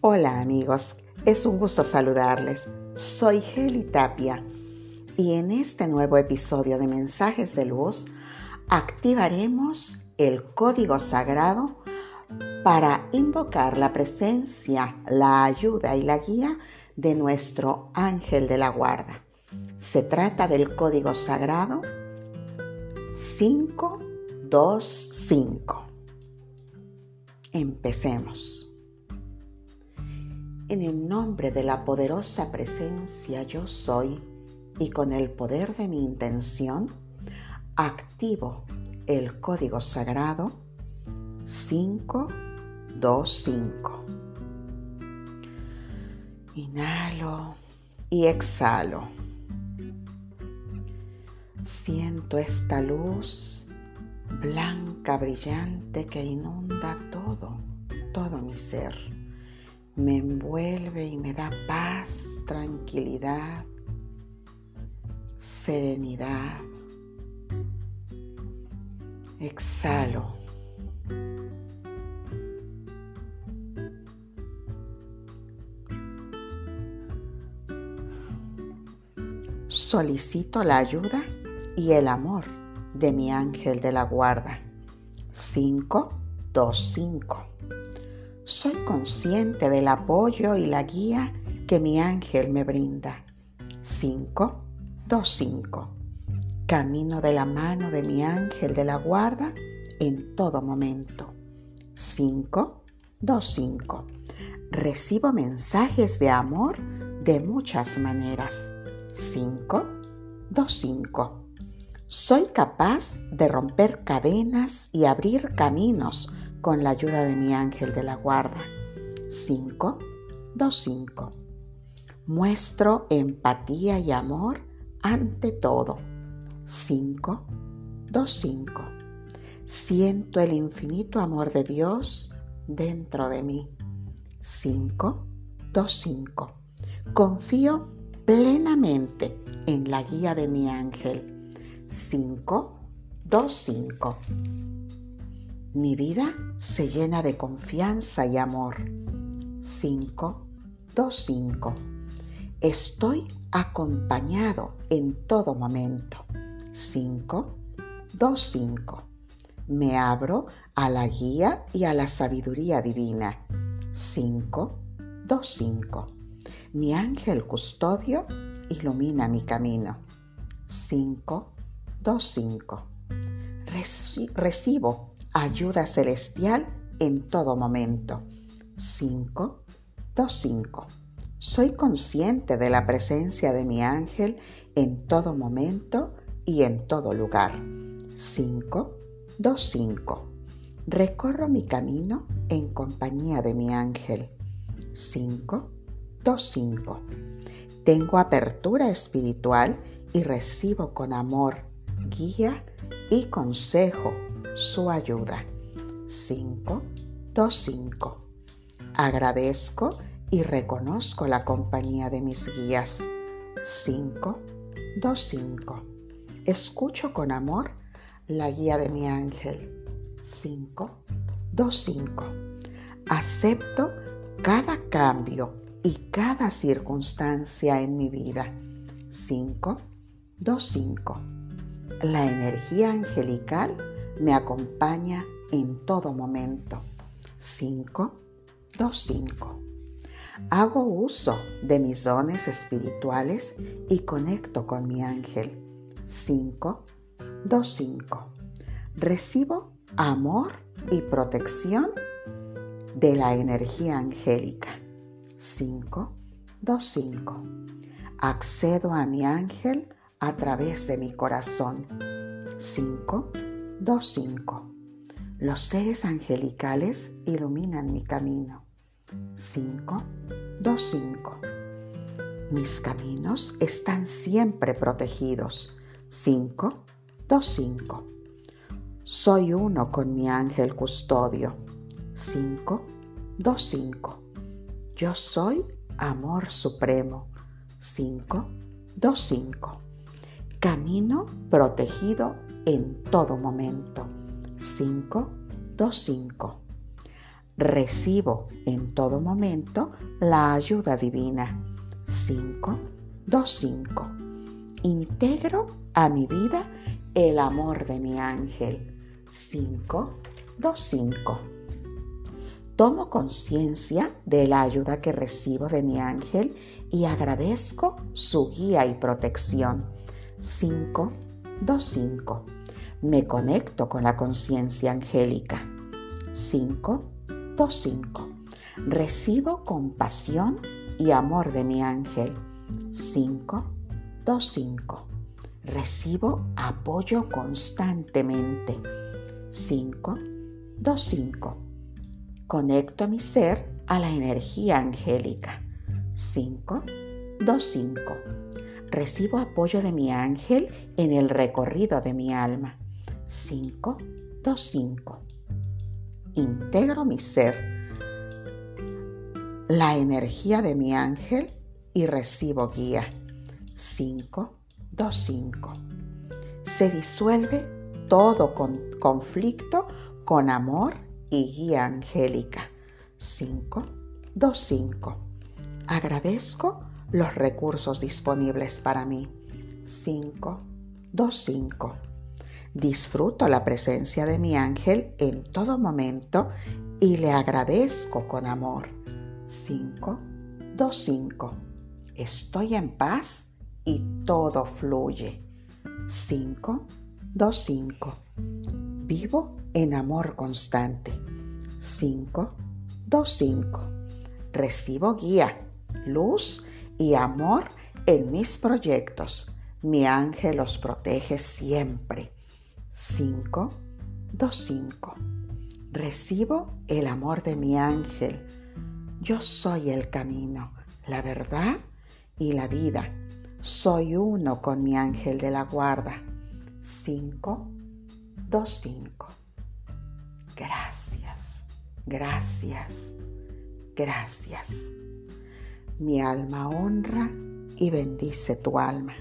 Hola amigos, es un gusto saludarles. Soy Heli Tapia y en este nuevo episodio de Mensajes de Luz activaremos el código sagrado para invocar la presencia, la ayuda y la guía de nuestro ángel de la guarda. Se trata del código sagrado 525. Empecemos. En el nombre de la poderosa presencia yo soy y con el poder de mi intención, activo el código sagrado 525. Inhalo y exhalo. Siento esta luz blanca, brillante que inunda todo, todo mi ser me envuelve y me da paz, tranquilidad, serenidad. Exhalo. Solicito la ayuda y el amor de mi ángel de la guarda. 5, 2, 5 soy consciente del apoyo y la guía que mi ángel me brinda. 5, 2, 5. Camino de la mano de mi ángel de la guarda en todo momento. 5, 2, 5. Recibo mensajes de amor de muchas maneras. 5, 2, 5. Soy capaz de romper cadenas y abrir caminos con la ayuda de mi ángel de la guarda. 5, 2, 5. Muestro empatía y amor ante todo. 5, 2, 5. Siento el infinito amor de Dios dentro de mí. 5, 2, 5. Confío plenamente en la guía de mi ángel. 5, 2, 5. Mi vida se llena de confianza y amor. 5, 2, 5. Estoy acompañado en todo momento. 5, 2, 5. Me abro a la guía y a la sabiduría divina. 5, 2, 5. Mi ángel custodio ilumina mi camino. 5, 2, 5. Recibo ayuda celestial en todo momento. 5, 2, 5. Soy consciente de la presencia de mi ángel en todo momento y en todo lugar. 5, 2, 5. Recorro mi camino en compañía de mi ángel. 5, 2, 5. Tengo apertura espiritual y recibo con amor, guía y consejo su ayuda. 5, 2, 5. Agradezco y reconozco la compañía de mis guías. 5, 2, 5. Escucho con amor la guía de mi ángel. 5, 2, 5. Acepto cada cambio y cada circunstancia en mi vida. 5, 2, 5. La energía angelical me acompaña en todo momento. 5, 2, 5. Hago uso de mis dones espirituales y conecto con mi ángel. 5, 2, 5. Recibo amor y protección de la energía angélica. 5, 2, 5. Accedo a mi ángel a través de mi corazón. 5, 2.5. Los seres angelicales iluminan mi camino. 5. 2.5. Mis caminos están siempre protegidos. 5. 2.5. Soy uno con mi ángel custodio. 5. 2.5. Yo soy amor supremo. 5. 2.5. Camino protegido en todo momento. 5, 2, 5. Recibo en todo momento la ayuda divina. 5, 2, 5. Integro a mi vida el amor de mi ángel. 5, 2, 5. Tomo conciencia de la ayuda que recibo de mi ángel y agradezco su guía y protección. 5, 2, 5. Me conecto con la conciencia angélica. 5, 2, 5. Recibo compasión y amor de mi ángel. 5, 2, 5. Recibo apoyo constantemente. 5, 2, 5. Conecto mi ser a la energía angélica. 5, 2, 5. Recibo apoyo de mi ángel en el recorrido de mi alma. 5, 2, 5. Integro mi ser, la energía de mi ángel y recibo guía. 5, 2, 5. Se disuelve todo con conflicto con amor y guía angélica. 5, 2, 5. Agradezco los recursos disponibles para mí. 5, 2, 5. Disfruto la presencia de mi ángel en todo momento y le agradezco con amor. 5, 2, 5. Estoy en paz y todo fluye. 5, 2, 5. Vivo en amor constante. 5, 2, 5. Recibo guía, luz y amor en mis proyectos. Mi ángel los protege siempre. 5, 2, 5. Recibo el amor de mi ángel. Yo soy el camino, la verdad y la vida. Soy uno con mi ángel de la guarda. 5, 2, 5. Gracias, gracias, gracias. Mi alma honra y bendice tu alma.